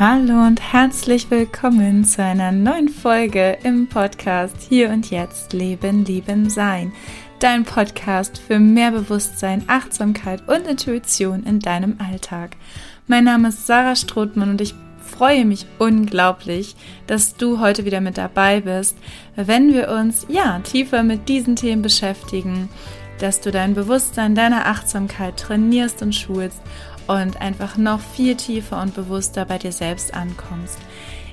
Hallo und herzlich willkommen zu einer neuen Folge im Podcast Hier und Jetzt Leben, Lieben, Sein. Dein Podcast für mehr Bewusstsein, Achtsamkeit und Intuition in deinem Alltag. Mein Name ist Sarah Strothmann und ich freue mich unglaublich, dass du heute wieder mit dabei bist, wenn wir uns ja tiefer mit diesen Themen beschäftigen, dass du dein Bewusstsein, deine Achtsamkeit trainierst und schulst und einfach noch viel tiefer und bewusster bei dir selbst ankommst.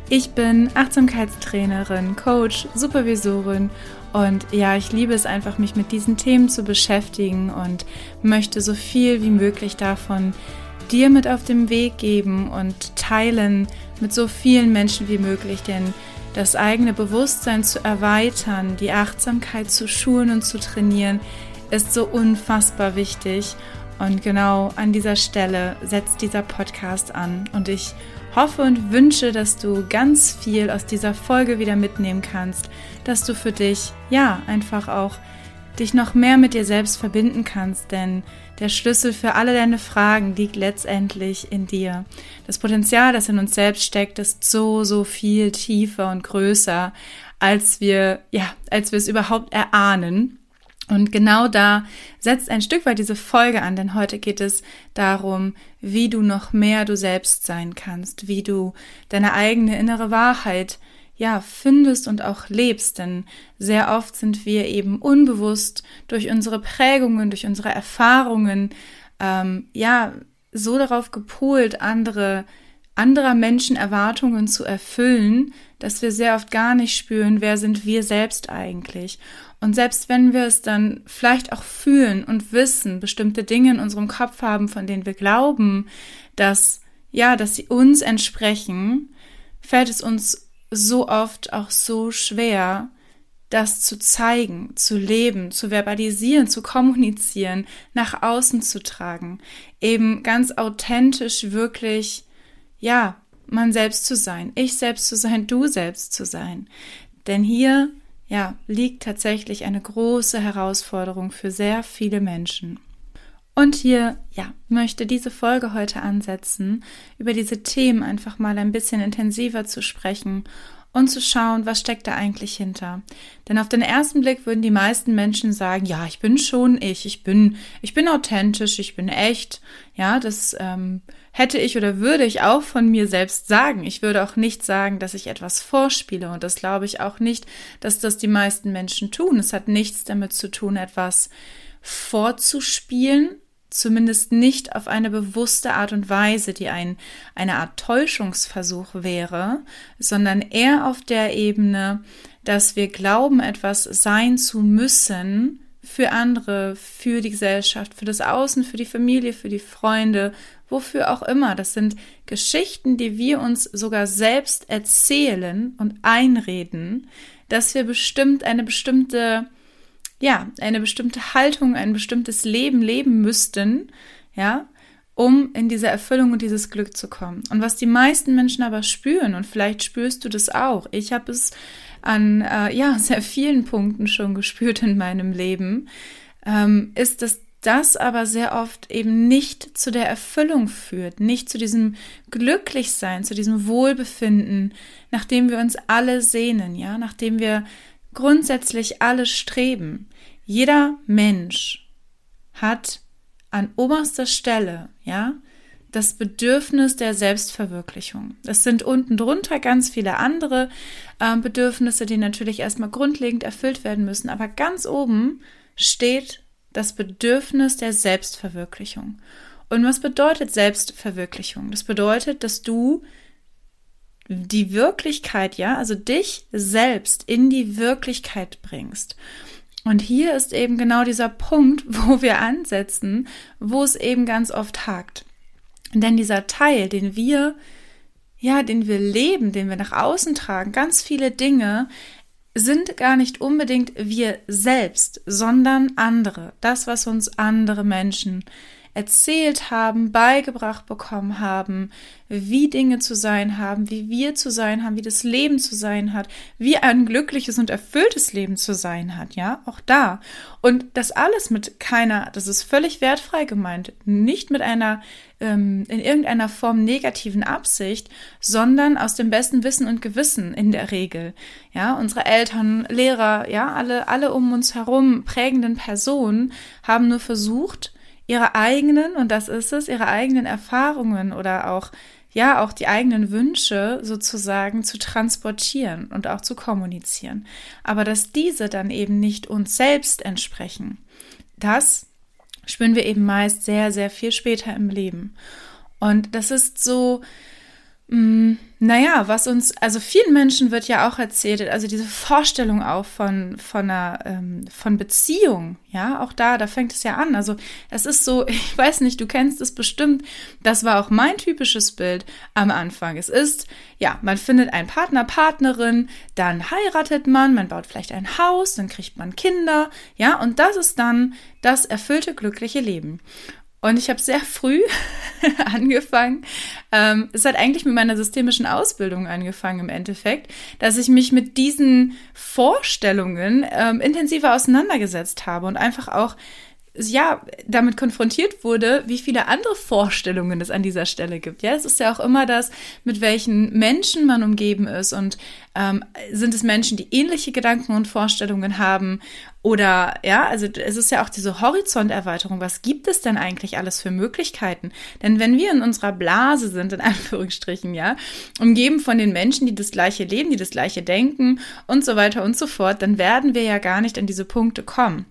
Ich bin Achtsamkeitstrainerin, Coach, Supervisorin und ja, ich liebe es einfach, mich mit diesen Themen zu beschäftigen und möchte so viel wie möglich davon dir mit auf den Weg geben und teilen mit so vielen Menschen wie möglich, denn das eigene Bewusstsein zu erweitern, die Achtsamkeit zu schulen und zu trainieren, ist so unfassbar wichtig. Und genau an dieser Stelle setzt dieser Podcast an. Und ich hoffe und wünsche, dass du ganz viel aus dieser Folge wieder mitnehmen kannst, dass du für dich, ja, einfach auch dich noch mehr mit dir selbst verbinden kannst, denn der Schlüssel für alle deine Fragen liegt letztendlich in dir. Das Potenzial, das in uns selbst steckt, ist so, so viel tiefer und größer, als wir, ja, als wir es überhaupt erahnen. Und genau da setzt ein Stück weit diese Folge an, denn heute geht es darum, wie du noch mehr du selbst sein kannst, wie du deine eigene innere Wahrheit ja findest und auch lebst, denn sehr oft sind wir eben unbewusst durch unsere Prägungen, durch unsere Erfahrungen ähm, ja so darauf gepolt, andere anderer Menschen Erwartungen zu erfüllen, dass wir sehr oft gar nicht spüren, wer sind wir selbst eigentlich. Und selbst wenn wir es dann vielleicht auch fühlen und wissen, bestimmte Dinge in unserem Kopf haben, von denen wir glauben, dass, ja, dass sie uns entsprechen, fällt es uns so oft auch so schwer, das zu zeigen, zu leben, zu verbalisieren, zu kommunizieren, nach außen zu tragen, eben ganz authentisch wirklich, ja, man selbst zu sein, ich selbst zu sein, du selbst zu sein. Denn hier ja, liegt tatsächlich eine große Herausforderung für sehr viele Menschen. Und hier, ja, möchte diese Folge heute ansetzen, über diese Themen einfach mal ein bisschen intensiver zu sprechen und zu schauen, was steckt da eigentlich hinter. Denn auf den ersten Blick würden die meisten Menschen sagen, ja, ich bin schon ich, ich bin, ich bin authentisch, ich bin echt. Ja, das ähm, hätte ich oder würde ich auch von mir selbst sagen. Ich würde auch nicht sagen, dass ich etwas vorspiele und das glaube ich auch nicht, dass das die meisten Menschen tun. Es hat nichts damit zu tun, etwas vorzuspielen, zumindest nicht auf eine bewusste Art und Weise, die ein, eine Art Täuschungsversuch wäre, sondern eher auf der Ebene, dass wir glauben, etwas sein zu müssen für andere, für die Gesellschaft, für das Außen, für die Familie, für die Freunde, wofür auch immer. Das sind Geschichten, die wir uns sogar selbst erzählen und einreden, dass wir bestimmt eine bestimmte ja, eine bestimmte Haltung, ein bestimmtes Leben leben müssten, ja, um in diese Erfüllung und dieses Glück zu kommen. Und was die meisten Menschen aber spüren, und vielleicht spürst du das auch, ich habe es an äh, ja sehr vielen Punkten schon gespürt in meinem Leben, ähm, ist, dass das aber sehr oft eben nicht zu der Erfüllung führt, nicht zu diesem Glücklichsein, zu diesem Wohlbefinden, nachdem wir uns alle sehnen, ja, nachdem wir grundsätzlich alle streben. Jeder Mensch hat an oberster Stelle, ja, das Bedürfnis der Selbstverwirklichung. Es sind unten drunter ganz viele andere äh, Bedürfnisse, die natürlich erstmal grundlegend erfüllt werden müssen, aber ganz oben steht das Bedürfnis der Selbstverwirklichung. Und was bedeutet Selbstverwirklichung? Das bedeutet, dass du die Wirklichkeit, ja, also dich selbst in die Wirklichkeit bringst. Und hier ist eben genau dieser Punkt, wo wir ansetzen, wo es eben ganz oft hakt. Denn dieser Teil, den wir, ja, den wir leben, den wir nach außen tragen, ganz viele Dinge sind gar nicht unbedingt wir selbst, sondern andere. Das, was uns andere Menschen erzählt haben, beigebracht bekommen haben, wie Dinge zu sein haben, wie wir zu sein haben, wie das Leben zu sein hat, wie ein glückliches und erfülltes Leben zu sein hat, ja, auch da. Und das alles mit keiner, das ist völlig wertfrei gemeint, nicht mit einer ähm, in irgendeiner Form negativen Absicht, sondern aus dem besten Wissen und Gewissen in der Regel. Ja, unsere Eltern, Lehrer, ja, alle, alle um uns herum prägenden Personen haben nur versucht, ihre eigenen, und das ist es, ihre eigenen Erfahrungen oder auch ja auch die eigenen Wünsche sozusagen zu transportieren und auch zu kommunizieren. Aber dass diese dann eben nicht uns selbst entsprechen, das spüren wir eben meist sehr, sehr viel später im Leben. Und das ist so, Mm, naja, was uns, also vielen Menschen wird ja auch erzählt, also diese Vorstellung auch von, von einer, ähm, von Beziehung, ja, auch da, da fängt es ja an. Also es ist so, ich weiß nicht, du kennst es bestimmt, das war auch mein typisches Bild am Anfang. Es ist, ja, man findet einen Partner, Partnerin, dann heiratet man, man baut vielleicht ein Haus, dann kriegt man Kinder, ja, und das ist dann das erfüllte, glückliche Leben. Und ich habe sehr früh angefangen. Ähm, es hat eigentlich mit meiner systemischen Ausbildung angefangen im Endeffekt, dass ich mich mit diesen Vorstellungen ähm, intensiver auseinandergesetzt habe und einfach auch ja, damit konfrontiert wurde, wie viele andere Vorstellungen es an dieser Stelle gibt. Ja, es ist ja auch immer das, mit welchen Menschen man umgeben ist und ähm, sind es Menschen, die ähnliche Gedanken und Vorstellungen haben oder ja, also es ist ja auch diese Horizonterweiterung. Was gibt es denn eigentlich alles für Möglichkeiten? Denn wenn wir in unserer Blase sind, in Anführungsstrichen, ja, umgeben von den Menschen, die das gleiche leben, die das gleiche denken und so weiter und so fort, dann werden wir ja gar nicht an diese Punkte kommen.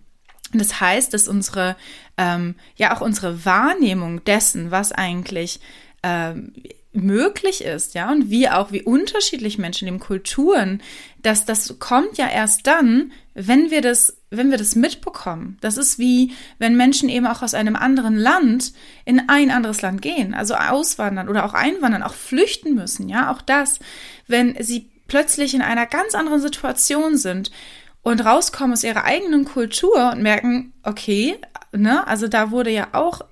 Das heißt, dass unsere, ähm, ja auch unsere Wahrnehmung dessen, was eigentlich ähm, möglich ist, ja, und wie auch, wie unterschiedlich Menschen leben, Kulturen, dass das kommt ja erst dann, wenn wir das, wenn wir das mitbekommen. Das ist wie, wenn Menschen eben auch aus einem anderen Land in ein anderes Land gehen, also auswandern oder auch einwandern, auch flüchten müssen, ja, auch das, wenn sie plötzlich in einer ganz anderen Situation sind, und rauskommen aus ihrer eigenen Kultur und merken, okay, ne, also da wurde ja auch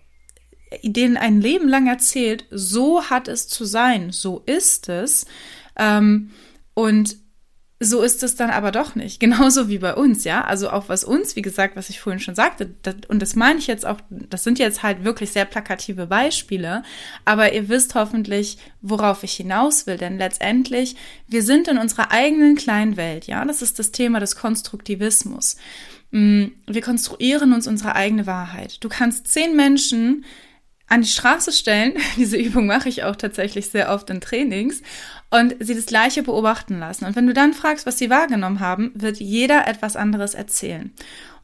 denen ein Leben lang erzählt, so hat es zu sein, so ist es. Ähm, und so ist es dann aber doch nicht. Genauso wie bei uns, ja. Also auch was uns, wie gesagt, was ich vorhin schon sagte, das, und das meine ich jetzt auch, das sind jetzt halt wirklich sehr plakative Beispiele, aber ihr wisst hoffentlich, worauf ich hinaus will, denn letztendlich, wir sind in unserer eigenen kleinen Welt, ja. Das ist das Thema des Konstruktivismus. Mm, wir konstruieren uns unsere eigene Wahrheit. Du kannst zehn Menschen an die Straße stellen, diese Übung mache ich auch tatsächlich sehr oft in Trainings, und sie das Gleiche beobachten lassen. Und wenn du dann fragst, was sie wahrgenommen haben, wird jeder etwas anderes erzählen.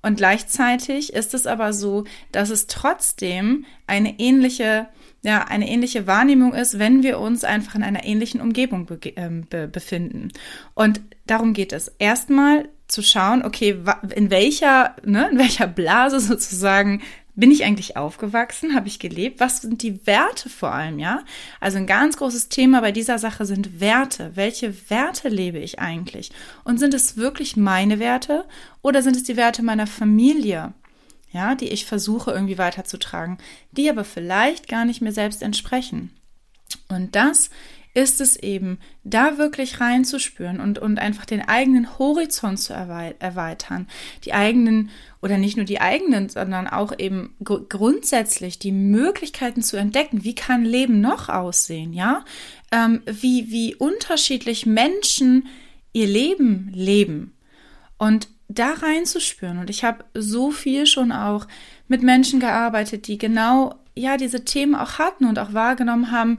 Und gleichzeitig ist es aber so, dass es trotzdem eine ähnliche, ja, eine ähnliche Wahrnehmung ist, wenn wir uns einfach in einer ähnlichen Umgebung ähm, be befinden. Und darum geht es. Erstmal zu schauen, okay, in welcher, ne, in welcher Blase sozusagen bin ich eigentlich aufgewachsen? Habe ich gelebt? Was sind die Werte vor allem, ja? Also ein ganz großes Thema bei dieser Sache sind Werte. Welche Werte lebe ich eigentlich? Und sind es wirklich meine Werte oder sind es die Werte meiner Familie? Ja, die ich versuche irgendwie weiterzutragen, die aber vielleicht gar nicht mir selbst entsprechen. Und das ist es eben, da wirklich reinzuspüren und, und einfach den eigenen Horizont zu erweitern, die eigenen oder nicht nur die eigenen, sondern auch eben gr grundsätzlich die Möglichkeiten zu entdecken, wie kann Leben noch aussehen, ja? Ähm, wie, wie unterschiedlich Menschen ihr Leben leben und da reinzuspüren. Und ich habe so viel schon auch mit Menschen gearbeitet, die genau ja diese Themen auch hatten und auch wahrgenommen haben,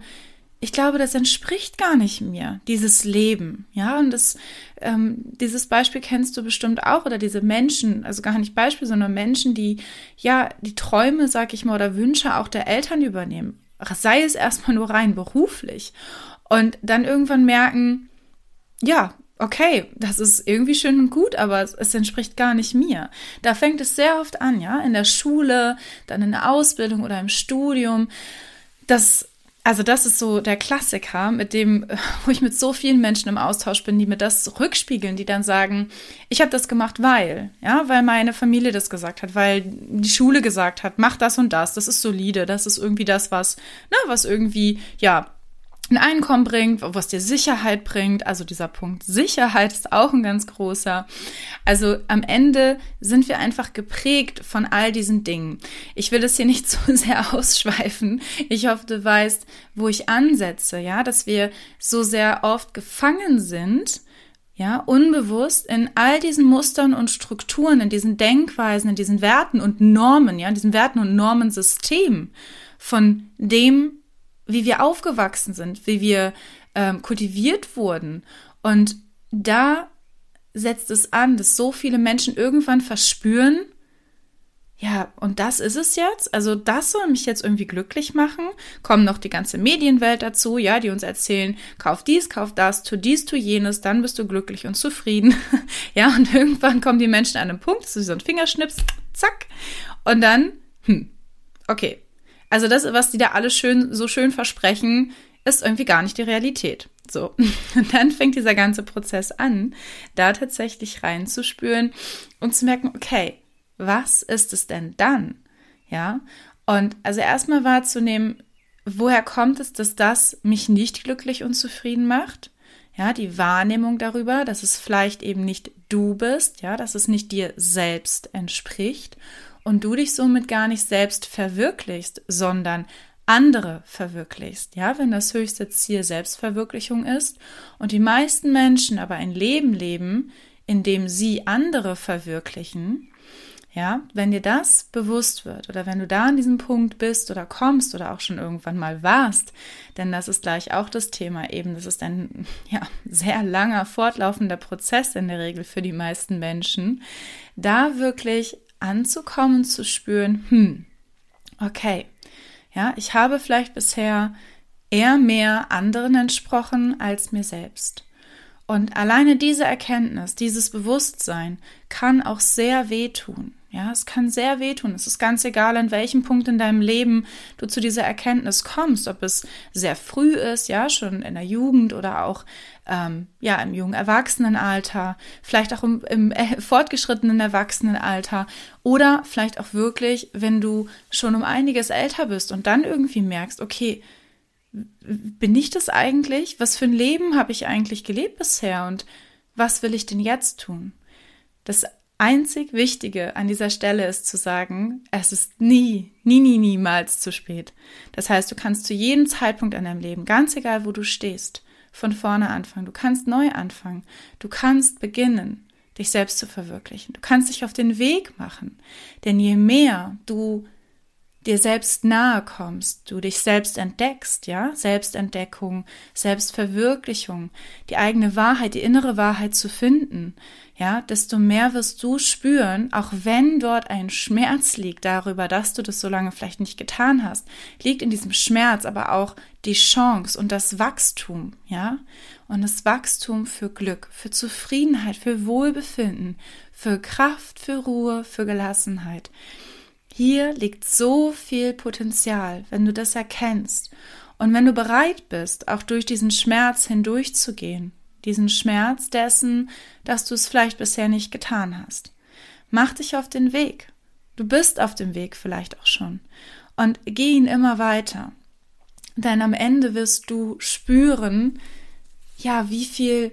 ich glaube, das entspricht gar nicht mir, dieses Leben. Ja, und das, ähm, dieses Beispiel kennst du bestimmt auch, oder diese Menschen, also gar nicht Beispiel, sondern Menschen, die ja die Träume, sag ich mal, oder Wünsche auch der Eltern übernehmen. Sei es erstmal nur rein beruflich. Und dann irgendwann merken, ja, okay, das ist irgendwie schön und gut, aber es, entspricht gar nicht mir. Da fängt es sehr oft an, ja, in der Schule, dann in der Ausbildung oder im Studium, dass also das ist so der Klassiker, mit dem, wo ich mit so vielen Menschen im Austausch bin, die mir das rückspiegeln, die dann sagen, ich habe das gemacht, weil, ja, weil meine Familie das gesagt hat, weil die Schule gesagt hat, mach das und das, das ist solide, das ist irgendwie das, was, na, was irgendwie, ja, ein Einkommen bringt, was dir Sicherheit bringt. Also dieser Punkt Sicherheit ist auch ein ganz großer. Also am Ende sind wir einfach geprägt von all diesen Dingen. Ich will das hier nicht so sehr ausschweifen. Ich hoffe, du weißt, wo ich ansetze, ja, dass wir so sehr oft gefangen sind, ja, unbewusst in all diesen Mustern und Strukturen, in diesen Denkweisen, in diesen Werten und Normen, ja, in diesem Werten- und Normensystem von dem, wie wir aufgewachsen sind, wie wir ähm, kultiviert wurden. Und da setzt es an, dass so viele Menschen irgendwann verspüren, ja, und das ist es jetzt. Also das soll mich jetzt irgendwie glücklich machen. Kommen noch die ganze Medienwelt dazu, ja, die uns erzählen, kauf dies, kauf das, tu dies, tu jenes, dann bist du glücklich und zufrieden. ja, und irgendwann kommen die Menschen an einen Punkt, so wie so ein Fingerschnips, zack. Und dann, hm, okay, also das, was die da alle schön, so schön versprechen, ist irgendwie gar nicht die Realität. So. Und dann fängt dieser ganze Prozess an, da tatsächlich reinzuspüren und zu merken, okay, was ist es denn dann? Ja. Und also erstmal wahrzunehmen, woher kommt es, dass das mich nicht glücklich und zufrieden macht? Ja, die Wahrnehmung darüber, dass es vielleicht eben nicht du bist, ja, dass es nicht dir selbst entspricht und du dich somit gar nicht selbst verwirklichst, sondern andere verwirklichst, ja, wenn das höchste Ziel Selbstverwirklichung ist und die meisten Menschen aber ein Leben leben, in dem sie andere verwirklichen, ja, wenn dir das bewusst wird oder wenn du da an diesem Punkt bist oder kommst oder auch schon irgendwann mal warst, denn das ist gleich auch das Thema eben, das ist ein ja, sehr langer fortlaufender Prozess in der Regel für die meisten Menschen, da wirklich anzukommen, zu spüren, hm, okay, ja, ich habe vielleicht bisher eher mehr anderen entsprochen als mir selbst. Und alleine diese Erkenntnis, dieses Bewusstsein kann auch sehr wehtun. Ja, es kann sehr wehtun. Es ist ganz egal, an welchem Punkt in deinem Leben du zu dieser Erkenntnis kommst, ob es sehr früh ist, ja, schon in der Jugend oder auch ähm, ja im jungen Erwachsenenalter, vielleicht auch im, im äh, fortgeschrittenen Erwachsenenalter oder vielleicht auch wirklich, wenn du schon um einiges älter bist und dann irgendwie merkst, okay, bin ich das eigentlich? Was für ein Leben habe ich eigentlich gelebt bisher und was will ich denn jetzt tun? Das einzig Wichtige an dieser Stelle ist zu sagen, es ist nie, nie, nie, niemals zu spät. Das heißt, du kannst zu jedem Zeitpunkt in deinem Leben, ganz egal wo du stehst, von vorne anfangen. Du kannst neu anfangen. Du kannst beginnen, dich selbst zu verwirklichen. Du kannst dich auf den Weg machen. Denn je mehr du dir selbst nahe kommst, du dich selbst entdeckst, ja, Selbstentdeckung, Selbstverwirklichung, die eigene Wahrheit, die innere Wahrheit zu finden, ja, desto mehr wirst du spüren, auch wenn dort ein Schmerz liegt darüber, dass du das so lange vielleicht nicht getan hast, liegt in diesem Schmerz aber auch die Chance und das Wachstum, ja, und das Wachstum für Glück, für Zufriedenheit, für Wohlbefinden, für Kraft, für Ruhe, für Gelassenheit. Hier liegt so viel Potenzial, wenn du das erkennst und wenn du bereit bist, auch durch diesen Schmerz hindurchzugehen, diesen Schmerz dessen, dass du es vielleicht bisher nicht getan hast. Mach dich auf den Weg. Du bist auf dem Weg vielleicht auch schon und geh ihn immer weiter. Denn am Ende wirst du spüren, ja, wie viel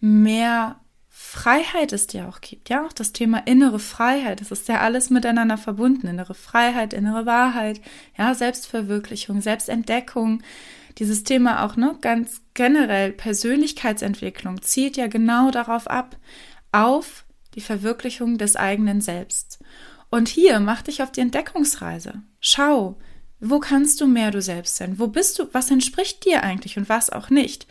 mehr Freiheit es dir auch gibt. Ja, auch das Thema innere Freiheit. Das ist ja alles miteinander verbunden. Innere Freiheit, innere Wahrheit, ja, Selbstverwirklichung, Selbstentdeckung. Dieses Thema auch, ne, ganz generell Persönlichkeitsentwicklung zielt ja genau darauf ab, auf die Verwirklichung des eigenen Selbst. Und hier mach dich auf die Entdeckungsreise. Schau, wo kannst du mehr du selbst sein? Wo bist du? Was entspricht dir eigentlich und was auch nicht?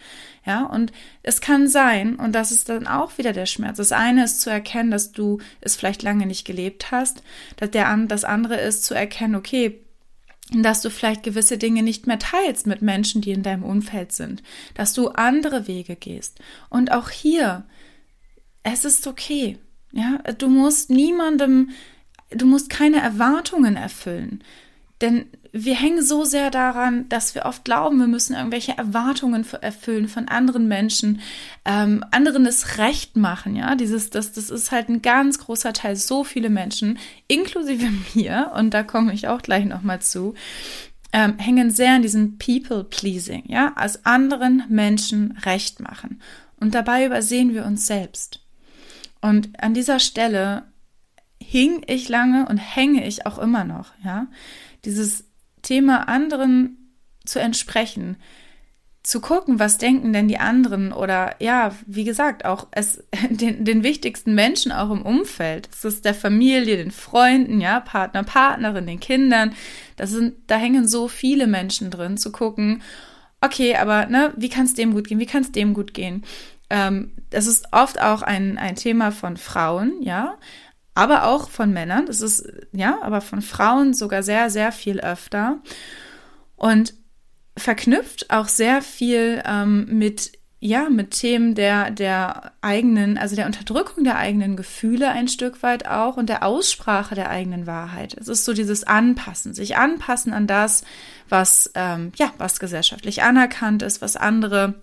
Ja, und es kann sein, und das ist dann auch wieder der Schmerz. Das eine ist zu erkennen, dass du es vielleicht lange nicht gelebt hast. Dass der, das andere ist zu erkennen, okay, dass du vielleicht gewisse Dinge nicht mehr teilst mit Menschen, die in deinem Umfeld sind, dass du andere Wege gehst. Und auch hier, es ist okay. Ja, du musst niemandem, du musst keine Erwartungen erfüllen. Denn wir hängen so sehr daran, dass wir oft glauben, wir müssen irgendwelche Erwartungen erfüllen von anderen Menschen, ähm, anderen das Recht machen, ja. Dieses, das, das ist halt ein ganz großer Teil. So viele Menschen, inklusive mir, und da komme ich auch gleich nochmal zu, ähm, hängen sehr in diesem People-Pleasing, ja, als anderen Menschen recht machen. Und dabei übersehen wir uns selbst. Und an dieser Stelle hing ich lange und hänge ich auch immer noch, ja. Dieses Thema anderen zu entsprechen, zu gucken, was denken denn die anderen oder ja, wie gesagt, auch es, den, den wichtigsten Menschen auch im Umfeld. Das ist der Familie, den Freunden, ja, Partner, Partnerin, den Kindern. Das sind, da hängen so viele Menschen drin, zu gucken, okay, aber ne, wie kann es dem gut gehen? Wie kann es dem gut gehen? Ähm, das ist oft auch ein, ein Thema von Frauen, ja, aber auch von Männern. Das ist, ja, aber von Frauen sogar sehr, sehr viel öfter. Und verknüpft auch sehr viel ähm, mit ja, mit Themen der, der eigenen, also der Unterdrückung der eigenen Gefühle ein Stück weit auch und der Aussprache der eigenen Wahrheit. Es ist so dieses Anpassen, sich anpassen an das, was, ähm, ja, was gesellschaftlich anerkannt ist, was andere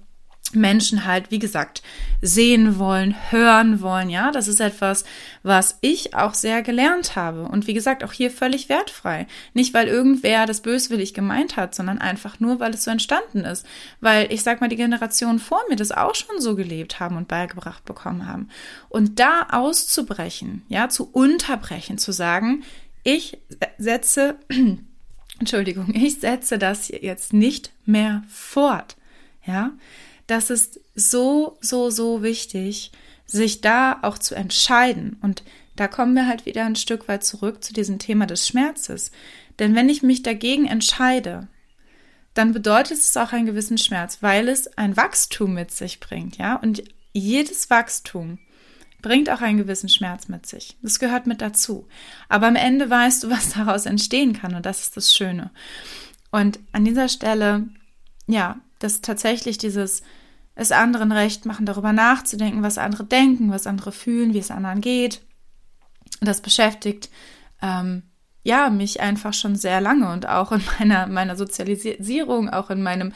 Menschen halt, wie gesagt, sehen wollen, hören wollen. Ja, das ist etwas, was ich auch sehr gelernt habe. Und wie gesagt, auch hier völlig wertfrei. Nicht, weil irgendwer das böswillig gemeint hat, sondern einfach nur, weil es so entstanden ist. Weil ich sag mal, die Generationen vor mir das auch schon so gelebt haben und beigebracht bekommen haben. Und da auszubrechen, ja, zu unterbrechen, zu sagen, ich setze, Entschuldigung, ich setze das jetzt nicht mehr fort. Ja, das ist so, so, so wichtig, sich da auch zu entscheiden. Und da kommen wir halt wieder ein Stück weit zurück zu diesem Thema des Schmerzes. Denn wenn ich mich dagegen entscheide, dann bedeutet es auch einen gewissen Schmerz, weil es ein Wachstum mit sich bringt, ja? Und jedes Wachstum bringt auch einen gewissen Schmerz mit sich. Das gehört mit dazu. Aber am Ende weißt du, was daraus entstehen kann und das ist das Schöne. Und an dieser Stelle, ja, dass tatsächlich dieses es anderen recht machen, darüber nachzudenken, was andere denken, was andere fühlen, wie es anderen geht. Das beschäftigt ähm, ja mich einfach schon sehr lange und auch in meiner meiner Sozialisierung, auch in meinem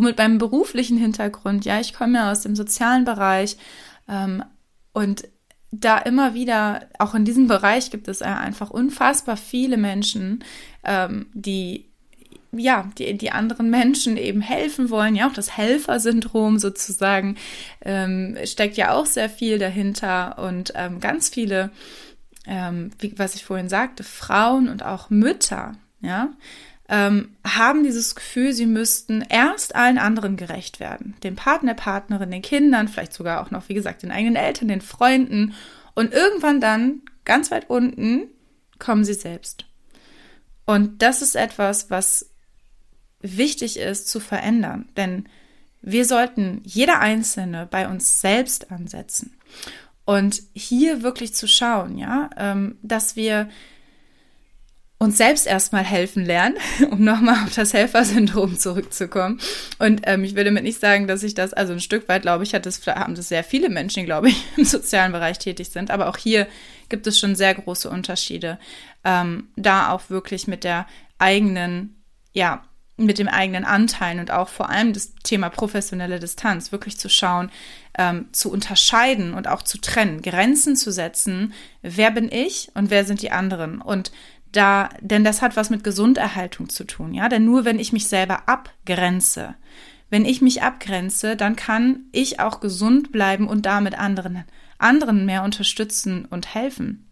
mit meinem beruflichen Hintergrund. Ja, ich komme ja aus dem sozialen Bereich ähm, und da immer wieder, auch in diesem Bereich gibt es einfach unfassbar viele Menschen, ähm, die ja, die, die anderen Menschen eben helfen wollen. Ja, auch das Helfersyndrom sozusagen ähm, steckt ja auch sehr viel dahinter und ähm, ganz viele, ähm, wie, was ich vorhin sagte, Frauen und auch Mütter, ja, ähm, haben dieses Gefühl, sie müssten erst allen anderen gerecht werden. Dem Partner, Partnerin, den Kindern, vielleicht sogar auch noch, wie gesagt, den eigenen Eltern, den Freunden. Und irgendwann dann, ganz weit unten, kommen sie selbst. Und das ist etwas, was wichtig ist zu verändern. Denn wir sollten jeder Einzelne bei uns selbst ansetzen. Und hier wirklich zu schauen, ja, ähm, dass wir uns selbst erstmal helfen lernen, um nochmal auf das Helfersyndrom zurückzukommen. Und ähm, ich würde damit nicht sagen, dass ich das, also ein Stück weit, glaube ich, hat das, haben das sehr viele Menschen, glaube ich, im sozialen Bereich tätig sind. Aber auch hier gibt es schon sehr große Unterschiede, ähm, da auch wirklich mit der eigenen, ja, mit dem eigenen Anteil und auch vor allem das Thema professionelle Distanz wirklich zu schauen, ähm, zu unterscheiden und auch zu trennen, Grenzen zu setzen. Wer bin ich und wer sind die anderen? Und da, denn das hat was mit Gesunderhaltung zu tun, ja, denn nur wenn ich mich selber abgrenze, wenn ich mich abgrenze, dann kann ich auch gesund bleiben und damit anderen, anderen mehr unterstützen und helfen.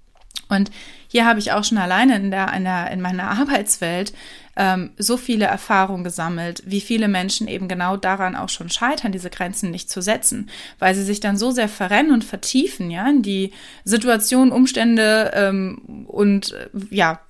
Und hier habe ich auch schon alleine in, der, in, der, in meiner Arbeitswelt ähm, so viele Erfahrungen gesammelt, wie viele Menschen eben genau daran auch schon scheitern, diese Grenzen nicht zu setzen, weil sie sich dann so sehr verrennen und vertiefen, ja, in die Situation, Umstände ähm, und äh, ja,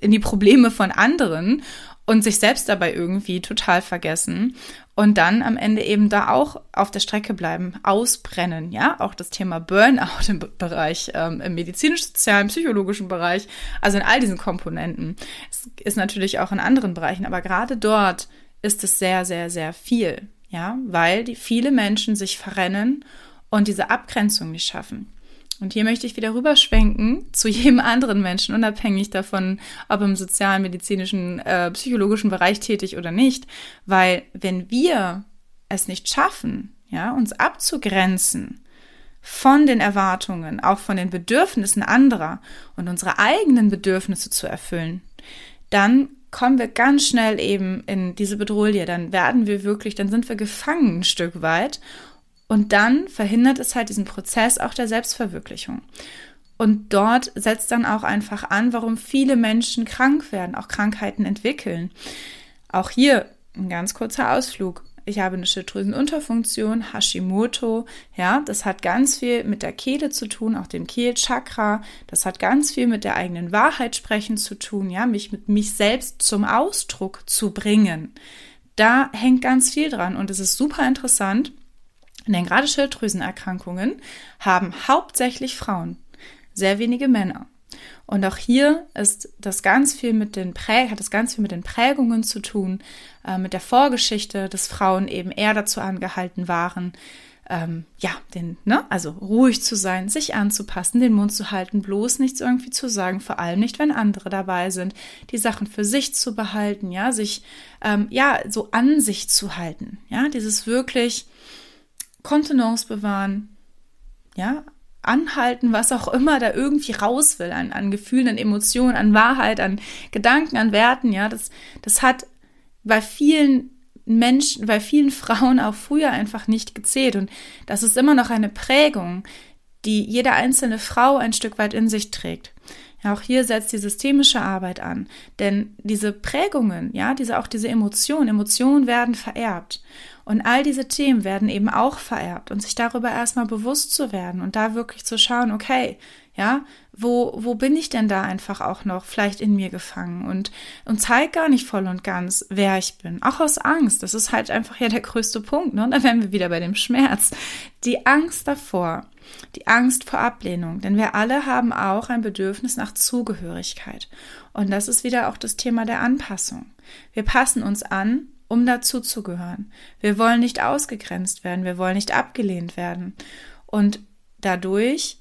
in die Probleme von anderen und sich selbst dabei irgendwie total vergessen und dann am Ende eben da auch auf der Strecke bleiben, ausbrennen, ja, auch das Thema Burnout im Bereich, ähm, im medizinisch-sozialen, psychologischen Bereich, also in all diesen Komponenten. Es ist natürlich auch in anderen Bereichen, aber gerade dort ist es sehr, sehr, sehr viel, ja, weil die viele Menschen sich verrennen und diese Abgrenzung nicht schaffen. Und hier möchte ich wieder rüberschwenken zu jedem anderen Menschen, unabhängig davon, ob im sozialen, medizinischen, äh, psychologischen Bereich tätig oder nicht. Weil wenn wir es nicht schaffen, ja, uns abzugrenzen von den Erwartungen, auch von den Bedürfnissen anderer und unsere eigenen Bedürfnisse zu erfüllen, dann kommen wir ganz schnell eben in diese Bedrohung, dann werden wir wirklich, dann sind wir gefangen ein Stück weit und dann verhindert es halt diesen Prozess auch der Selbstverwirklichung. Und dort setzt dann auch einfach an, warum viele Menschen krank werden, auch Krankheiten entwickeln. Auch hier ein ganz kurzer Ausflug. Ich habe eine Schilddrüsenunterfunktion, Hashimoto, ja, das hat ganz viel mit der Kehle zu tun, auch dem Kehlchakra. Das hat ganz viel mit der eigenen Wahrheit sprechen zu tun, ja, mich mit mich selbst zum Ausdruck zu bringen. Da hängt ganz viel dran und es ist super interessant, denn gerade Schilddrüsenerkrankungen haben hauptsächlich Frauen, sehr wenige Männer. Und auch hier ist das ganz viel mit den Prä hat es ganz viel mit den Prägungen zu tun, äh, mit der Vorgeschichte, dass Frauen eben eher dazu angehalten waren, ähm, ja, den, ne, also ruhig zu sein, sich anzupassen, den Mund zu halten, bloß nichts irgendwie zu sagen, vor allem nicht, wenn andere dabei sind, die Sachen für sich zu behalten, ja, sich, ähm, ja, so an sich zu halten, ja, dieses wirklich Kontenance bewahren, ja, anhalten, was auch immer da irgendwie raus will, an, an Gefühlen, an Emotionen, an Wahrheit, an Gedanken, an Werten, ja, das, das hat bei vielen Menschen, bei vielen Frauen auch früher einfach nicht gezählt. Und das ist immer noch eine Prägung, die jede einzelne Frau ein Stück weit in sich trägt. Ja, auch hier setzt die systemische Arbeit an. Denn diese Prägungen, ja, diese, auch diese Emotionen, Emotionen werden vererbt. Und all diese Themen werden eben auch vererbt und sich darüber erstmal bewusst zu werden und da wirklich zu schauen, okay, ja, wo, wo bin ich denn da einfach auch noch vielleicht in mir gefangen und, und zeig gar nicht voll und ganz, wer ich bin. Auch aus Angst. Das ist halt einfach ja der größte Punkt, ne? Und da wären wir wieder bei dem Schmerz. Die Angst davor, die Angst vor Ablehnung. Denn wir alle haben auch ein Bedürfnis nach Zugehörigkeit. Und das ist wieder auch das Thema der Anpassung. Wir passen uns an, um dazuzugehören. Wir wollen nicht ausgegrenzt werden, wir wollen nicht abgelehnt werden. Und dadurch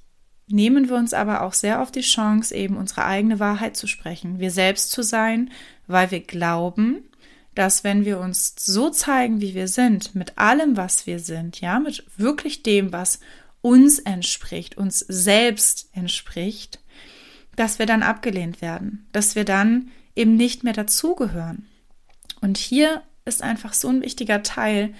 nehmen wir uns aber auch sehr oft die Chance, eben unsere eigene Wahrheit zu sprechen, wir selbst zu sein, weil wir glauben, dass wenn wir uns so zeigen, wie wir sind, mit allem, was wir sind, ja, mit wirklich dem, was uns entspricht, uns selbst entspricht, dass wir dann abgelehnt werden, dass wir dann eben nicht mehr dazugehören. Und hier ist einfach so ein wichtiger Teil,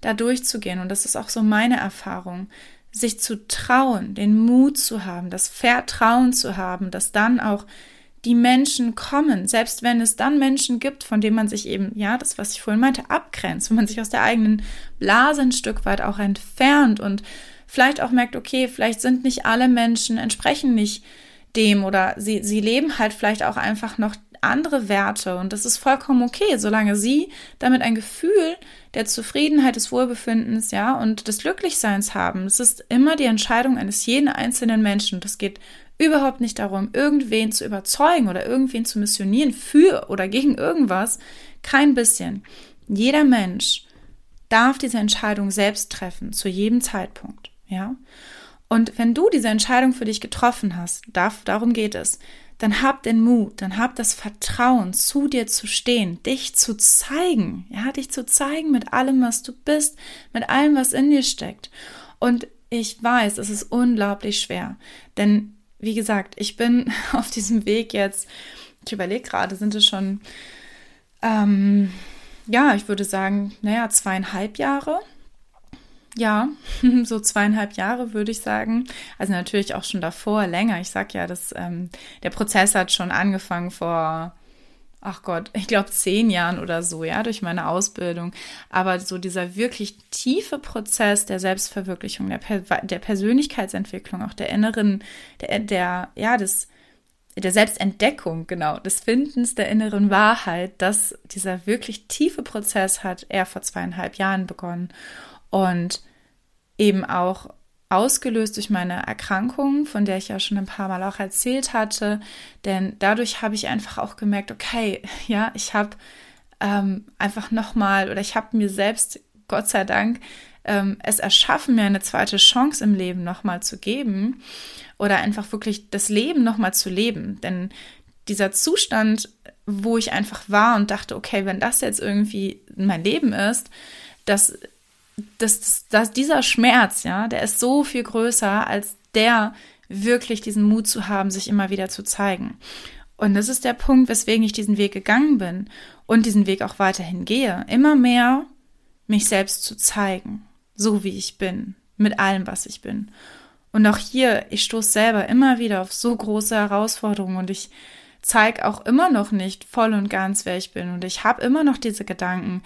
da durchzugehen. Und das ist auch so meine Erfahrung, sich zu trauen, den Mut zu haben, das Vertrauen zu haben, dass dann auch die Menschen kommen, selbst wenn es dann Menschen gibt, von denen man sich eben, ja, das, was ich vorhin meinte, abgrenzt, wenn man sich aus der eigenen Blase ein Stück weit auch entfernt und vielleicht auch merkt, okay, vielleicht sind nicht alle Menschen, entsprechen nicht dem oder sie, sie leben halt vielleicht auch einfach noch andere Werte und das ist vollkommen okay, solange sie damit ein Gefühl der Zufriedenheit, des Wohlbefindens, ja, und des Glücklichseins haben. Es ist immer die Entscheidung eines jeden einzelnen Menschen es geht überhaupt nicht darum, irgendwen zu überzeugen oder irgendwen zu missionieren für oder gegen irgendwas. Kein bisschen. Jeder Mensch darf diese Entscheidung selbst treffen, zu jedem Zeitpunkt, ja. Und wenn du diese Entscheidung für dich getroffen hast, darf, darum geht es, dann hab den Mut, dann hab das Vertrauen, zu dir zu stehen, dich zu zeigen, ja, dich zu zeigen mit allem, was du bist, mit allem, was in dir steckt. Und ich weiß, es ist unglaublich schwer, denn wie gesagt, ich bin auf diesem Weg jetzt, ich überlege gerade, sind es schon, ähm, ja, ich würde sagen, naja, zweieinhalb Jahre, ja, so zweieinhalb Jahre würde ich sagen. Also natürlich auch schon davor länger. Ich sag ja, dass ähm, der Prozess hat schon angefangen vor, ach Gott, ich glaube zehn Jahren oder so, ja, durch meine Ausbildung. Aber so dieser wirklich tiefe Prozess der Selbstverwirklichung, der, per der Persönlichkeitsentwicklung, auch der inneren, der, der ja, des der Selbstentdeckung, genau, des Findens der inneren Wahrheit, dass dieser wirklich tiefe Prozess hat er vor zweieinhalb Jahren begonnen. Und eben auch ausgelöst durch meine Erkrankung, von der ich ja schon ein paar Mal auch erzählt hatte. Denn dadurch habe ich einfach auch gemerkt, okay, ja, ich habe ähm, einfach nochmal oder ich habe mir selbst, Gott sei Dank, ähm, es erschaffen, mir eine zweite Chance im Leben nochmal zu geben oder einfach wirklich das Leben nochmal zu leben. Denn dieser Zustand, wo ich einfach war und dachte, okay, wenn das jetzt irgendwie mein Leben ist, das dass, dass dieser Schmerz, ja, der ist so viel größer als der wirklich diesen Mut zu haben, sich immer wieder zu zeigen. Und das ist der Punkt, weswegen ich diesen Weg gegangen bin und diesen Weg auch weiterhin gehe. Immer mehr mich selbst zu zeigen, so wie ich bin, mit allem, was ich bin. Und auch hier, ich stoße selber immer wieder auf so große Herausforderungen und ich zeige auch immer noch nicht voll und ganz, wer ich bin. Und ich habe immer noch diese Gedanken,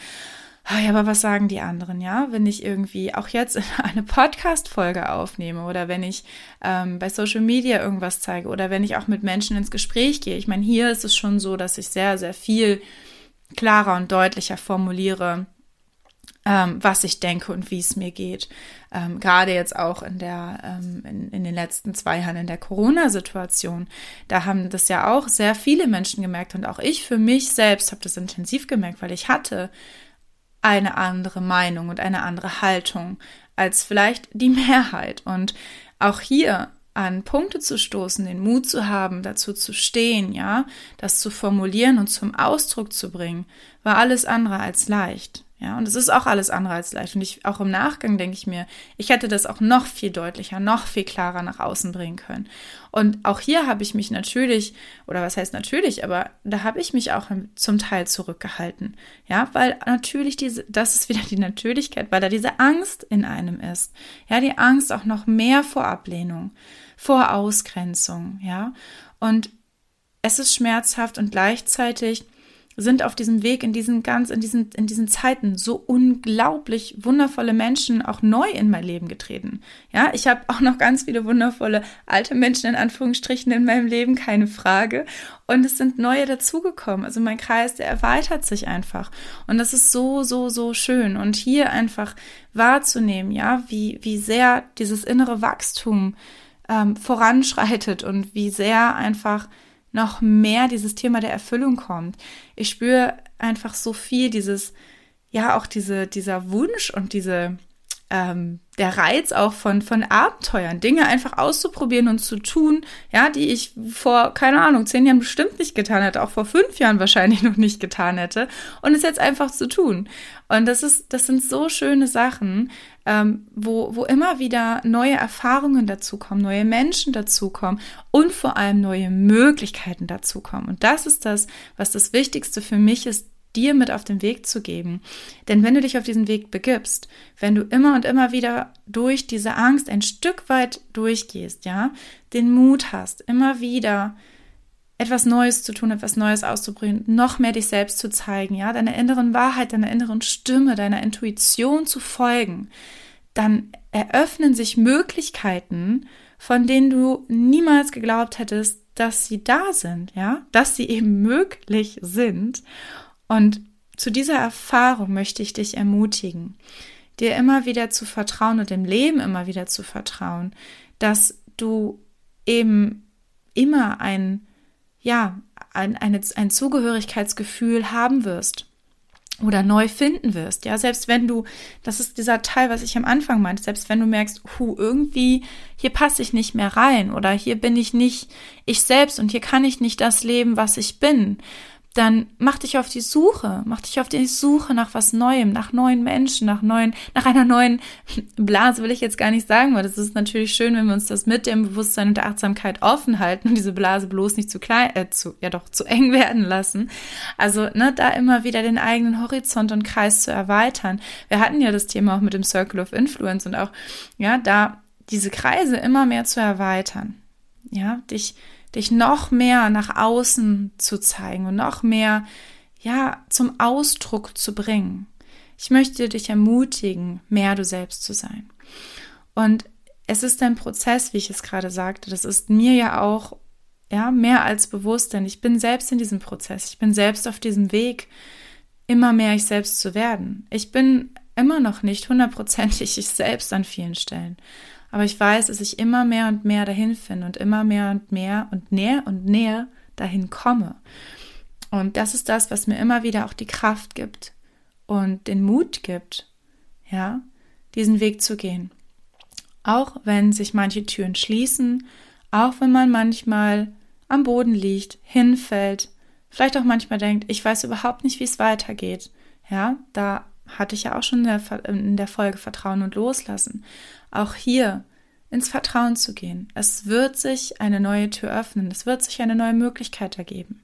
ja, aber was sagen die anderen, ja? Wenn ich irgendwie auch jetzt eine Podcast-Folge aufnehme oder wenn ich ähm, bei Social Media irgendwas zeige oder wenn ich auch mit Menschen ins Gespräch gehe. Ich meine, hier ist es schon so, dass ich sehr, sehr viel klarer und deutlicher formuliere, ähm, was ich denke und wie es mir geht. Ähm, Gerade jetzt auch in der ähm, in, in den letzten zwei Jahren in der Corona-Situation, da haben das ja auch sehr viele Menschen gemerkt und auch ich für mich selbst habe das intensiv gemerkt, weil ich hatte eine andere Meinung und eine andere Haltung als vielleicht die Mehrheit und auch hier an Punkte zu stoßen, den Mut zu haben, dazu zu stehen, ja, das zu formulieren und zum Ausdruck zu bringen, war alles andere als leicht. Ja, und es ist auch alles andere als leicht. Und ich, auch im Nachgang denke ich mir, ich hätte das auch noch viel deutlicher, noch viel klarer nach außen bringen können. Und auch hier habe ich mich natürlich, oder was heißt natürlich, aber da habe ich mich auch zum Teil zurückgehalten. Ja, weil natürlich diese, das ist wieder die Natürlichkeit, weil da diese Angst in einem ist. Ja, die Angst auch noch mehr vor Ablehnung, vor Ausgrenzung. Ja, und es ist schmerzhaft und gleichzeitig sind auf diesem Weg in diesen ganz, in diesen, in diesen Zeiten so unglaublich wundervolle Menschen auch neu in mein Leben getreten. Ja, ich habe auch noch ganz viele wundervolle alte Menschen in Anführungsstrichen in meinem Leben, keine Frage. Und es sind neue dazugekommen. Also mein Kreis, der erweitert sich einfach. Und das ist so, so, so schön. Und hier einfach wahrzunehmen, ja, wie, wie sehr dieses innere Wachstum ähm, voranschreitet und wie sehr einfach noch mehr dieses Thema der Erfüllung kommt. Ich spüre einfach so viel dieses, ja, auch diese, dieser Wunsch und diese, ähm, der Reiz auch von, von Abenteuern, Dinge einfach auszuprobieren und zu tun, ja, die ich vor, keine Ahnung, zehn Jahren bestimmt nicht getan hätte, auch vor fünf Jahren wahrscheinlich noch nicht getan hätte und es jetzt einfach zu tun. Und das ist, das sind so schöne Sachen, ähm, wo, wo immer wieder neue Erfahrungen dazukommen, neue Menschen dazukommen und vor allem neue Möglichkeiten dazukommen. Und das ist das, was das Wichtigste für mich ist, dir mit auf den Weg zu geben. Denn wenn du dich auf diesen Weg begibst, wenn du immer und immer wieder durch diese Angst ein Stück weit durchgehst, ja, den Mut hast, immer wieder etwas Neues zu tun, etwas Neues auszuprobieren, noch mehr dich selbst zu zeigen, ja, deiner inneren Wahrheit, deiner inneren Stimme, deiner Intuition zu folgen, dann eröffnen sich Möglichkeiten, von denen du niemals geglaubt hättest, dass sie da sind, ja, dass sie eben möglich sind. Und zu dieser Erfahrung möchte ich dich ermutigen, dir immer wieder zu vertrauen und dem Leben immer wieder zu vertrauen, dass du eben immer ein, ja, ein, eine, ein Zugehörigkeitsgefühl haben wirst oder neu finden wirst. Ja, selbst wenn du, das ist dieser Teil, was ich am Anfang meinte, selbst wenn du merkst, hu, irgendwie, hier passe ich nicht mehr rein oder hier bin ich nicht ich selbst und hier kann ich nicht das leben, was ich bin dann mach dich auf die Suche, mach dich auf die Suche nach was Neuem, nach neuen Menschen, nach neuen, nach einer neuen Blase will ich jetzt gar nicht sagen, weil das ist natürlich schön, wenn wir uns das mit dem Bewusstsein und der Achtsamkeit offen halten und diese Blase bloß nicht zu klein, äh, zu, ja doch, zu eng werden lassen. Also, ne, da immer wieder den eigenen Horizont und Kreis zu erweitern. Wir hatten ja das Thema auch mit dem Circle of Influence und auch, ja, da diese Kreise immer mehr zu erweitern. Ja, dich dich noch mehr nach außen zu zeigen und noch mehr, ja, zum Ausdruck zu bringen. Ich möchte dich ermutigen, mehr du selbst zu sein. Und es ist ein Prozess, wie ich es gerade sagte. Das ist mir ja auch, ja, mehr als bewusst, denn ich bin selbst in diesem Prozess. Ich bin selbst auf diesem Weg, immer mehr ich selbst zu werden. Ich bin immer noch nicht hundertprozentig ich selbst an vielen Stellen. Aber ich weiß, dass ich immer mehr und mehr dahin finde und immer mehr und mehr und näher und näher dahin komme. Und das ist das, was mir immer wieder auch die Kraft gibt und den Mut gibt, ja, diesen Weg zu gehen. Auch wenn sich manche Türen schließen, auch wenn man manchmal am Boden liegt, hinfällt, vielleicht auch manchmal denkt, ich weiß überhaupt nicht, wie es weitergeht. Ja, da hatte ich ja auch schon in der, in der Folge Vertrauen und Loslassen. Auch hier ins Vertrauen zu gehen. Es wird sich eine neue Tür öffnen, es wird sich eine neue Möglichkeit ergeben.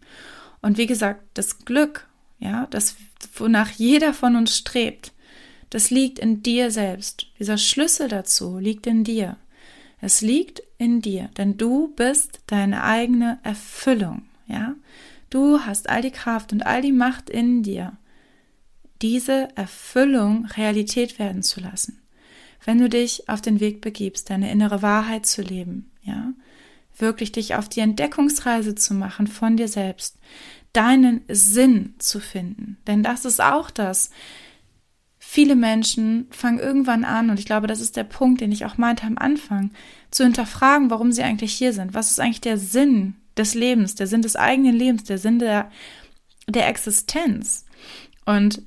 Und wie gesagt, das Glück, ja, das, wonach jeder von uns strebt, das liegt in dir selbst. Dieser Schlüssel dazu liegt in dir. Es liegt in dir, denn du bist deine eigene Erfüllung, ja? Du hast all die Kraft und all die Macht in dir, diese Erfüllung Realität werden zu lassen. Wenn du dich auf den Weg begibst, deine innere Wahrheit zu leben, ja? Wirklich dich auf die Entdeckungsreise zu machen von dir selbst, deinen Sinn zu finden. Denn das ist auch das, viele Menschen fangen irgendwann an, und ich glaube, das ist der Punkt, den ich auch meinte am Anfang, zu hinterfragen, warum sie eigentlich hier sind. Was ist eigentlich der Sinn des Lebens, der Sinn des eigenen Lebens, der Sinn der, der Existenz? Und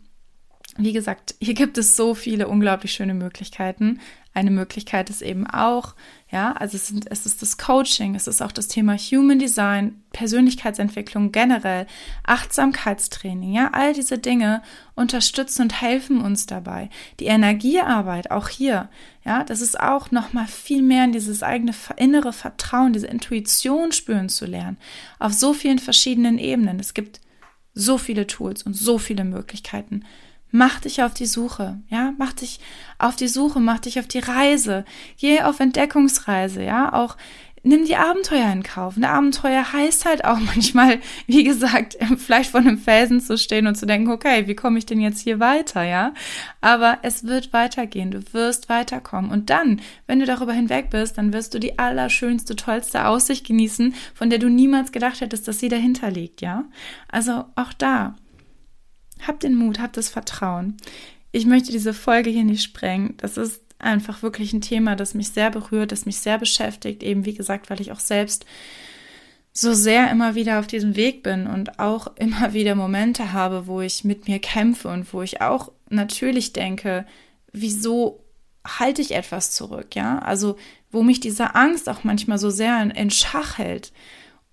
wie gesagt, hier gibt es so viele unglaublich schöne Möglichkeiten. Eine Möglichkeit ist eben auch, ja, also es, sind, es ist das Coaching, es ist auch das Thema Human Design, Persönlichkeitsentwicklung generell, Achtsamkeitstraining, ja, all diese Dinge unterstützen und helfen uns dabei. Die Energiearbeit, auch hier, ja, das ist auch nochmal viel mehr in dieses eigene innere Vertrauen, diese Intuition spüren zu lernen, auf so vielen verschiedenen Ebenen. Es gibt so viele Tools und so viele Möglichkeiten. Mach dich auf die Suche, ja, mach dich auf die Suche, mach dich auf die Reise, geh auf Entdeckungsreise, ja, auch nimm die Abenteuer in Kauf. Ein Abenteuer heißt halt auch manchmal, wie gesagt, vielleicht vor einem Felsen zu stehen und zu denken, okay, wie komme ich denn jetzt hier weiter, ja? Aber es wird weitergehen, du wirst weiterkommen. Und dann, wenn du darüber hinweg bist, dann wirst du die allerschönste, tollste Aussicht genießen, von der du niemals gedacht hättest, dass sie dahinter liegt, ja? Also auch da, hab den Mut, hab das Vertrauen. Ich möchte diese Folge hier nicht sprengen. Das ist einfach wirklich ein Thema, das mich sehr berührt, das mich sehr beschäftigt. Eben wie gesagt, weil ich auch selbst so sehr immer wieder auf diesem Weg bin und auch immer wieder Momente habe, wo ich mit mir kämpfe und wo ich auch natürlich denke, wieso halte ich etwas zurück, ja? Also, wo mich diese Angst auch manchmal so sehr in, in Schach hält.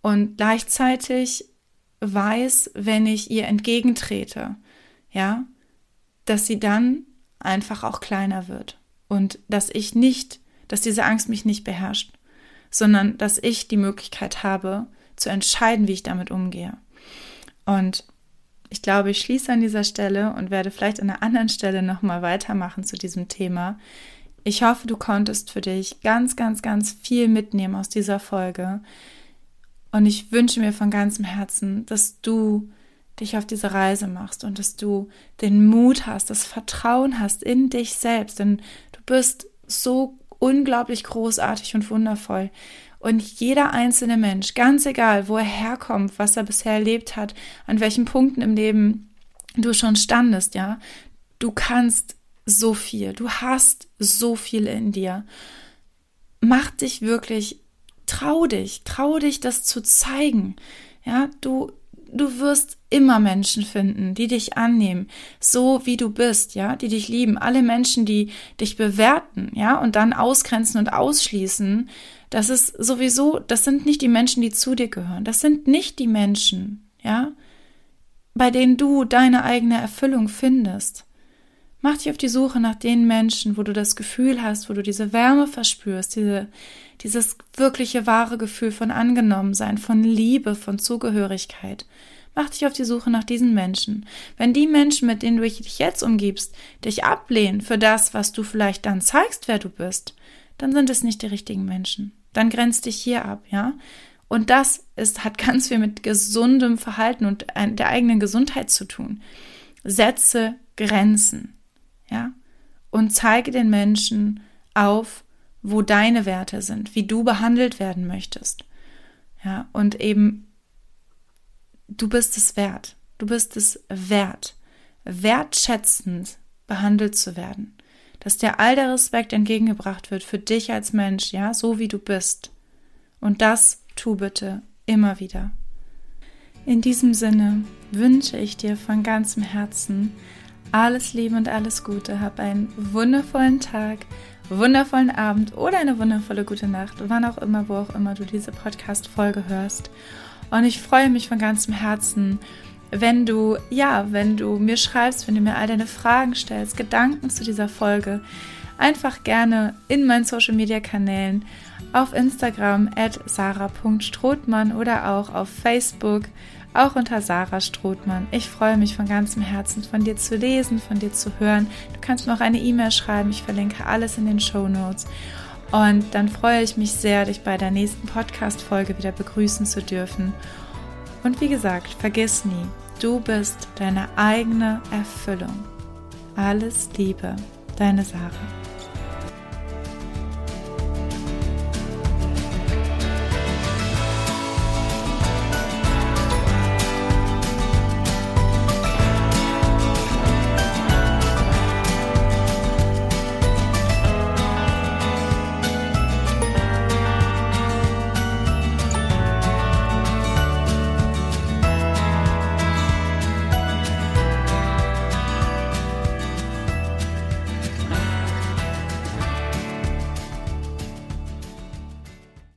Und gleichzeitig weiß, wenn ich ihr entgegentrete, ja, dass sie dann einfach auch kleiner wird und dass ich nicht, dass diese Angst mich nicht beherrscht, sondern dass ich die Möglichkeit habe, zu entscheiden, wie ich damit umgehe. Und ich glaube, ich schließe an dieser Stelle und werde vielleicht an einer anderen Stelle nochmal weitermachen zu diesem Thema. Ich hoffe, du konntest für dich ganz, ganz, ganz viel mitnehmen aus dieser Folge. Und ich wünsche mir von ganzem Herzen, dass du dich auf diese Reise machst und dass du den Mut hast, das Vertrauen hast in dich selbst, denn du bist so unglaublich großartig und wundervoll. Und jeder einzelne Mensch, ganz egal, wo er herkommt, was er bisher erlebt hat, an welchen Punkten im Leben du schon standest, ja, du kannst so viel, du hast so viel in dir. Mach dich wirklich trau dich, trau dich, das zu zeigen. Ja, du, du wirst immer Menschen finden, die dich annehmen, so wie du bist, ja, die dich lieben. Alle Menschen, die dich bewerten, ja, und dann ausgrenzen und ausschließen, das ist sowieso, das sind nicht die Menschen, die zu dir gehören. Das sind nicht die Menschen, ja, bei denen du deine eigene Erfüllung findest. Mach dich auf die Suche nach den Menschen, wo du das Gefühl hast, wo du diese Wärme verspürst, diese, dieses wirkliche wahre Gefühl von Angenommensein, von Liebe, von Zugehörigkeit. Mach dich auf die Suche nach diesen Menschen. Wenn die Menschen, mit denen du dich jetzt umgibst, dich ablehnen für das, was du vielleicht dann zeigst, wer du bist, dann sind es nicht die richtigen Menschen. Dann grenzt dich hier ab, ja? Und das ist, hat ganz viel mit gesundem Verhalten und der eigenen Gesundheit zu tun. Setze Grenzen ja, und zeige den Menschen auf, wo deine Werte sind, wie du behandelt werden möchtest. Ja, und eben, du bist es wert. Du bist es wert, wertschätzend behandelt zu werden. Dass dir all der Respekt entgegengebracht wird für dich als Mensch, ja, so wie du bist. Und das tu bitte immer wieder. In diesem Sinne wünsche ich dir von ganzem Herzen, alles Liebe und alles Gute. Hab einen wundervollen Tag, wundervollen Abend oder eine wundervolle gute Nacht, wann auch immer, wo auch immer du diese Podcast-Folge hörst. Und ich freue mich von ganzem Herzen, wenn du, ja, wenn du mir schreibst, wenn du mir all deine Fragen stellst, Gedanken zu dieser Folge, einfach gerne in meinen Social Media Kanälen auf Instagram at sarah.strothmann oder auch auf Facebook, auch unter Sarah Strothmann. Ich freue mich von ganzem Herzen von dir zu lesen, von dir zu hören. Du kannst mir auch eine E-Mail schreiben, ich verlinke alles in den Show Notes. Und dann freue ich mich sehr, dich bei der nächsten Podcast-Folge wieder begrüßen zu dürfen. Und wie gesagt, vergiss nie, du bist deine eigene Erfüllung. Alles Liebe, deine Sarah.